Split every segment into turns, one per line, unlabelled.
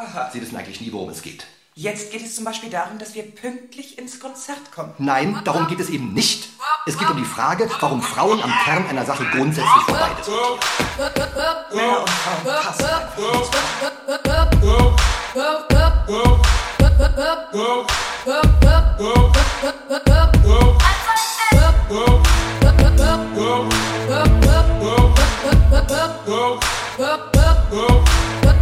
Aha. Sie wissen eigentlich nie, worum es geht.
Jetzt geht es zum Beispiel darum, dass wir pünktlich ins Konzert kommen.
Nein, darum geht es eben nicht. Es geht um die Frage, warum Frauen am Kern einer Sache grundsätzlich
vorbei sind.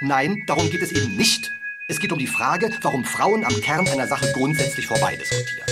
Nein, darum geht es eben nicht. Es geht um die Frage, warum Frauen am Kern einer Sache grundsätzlich vorbei diskutieren.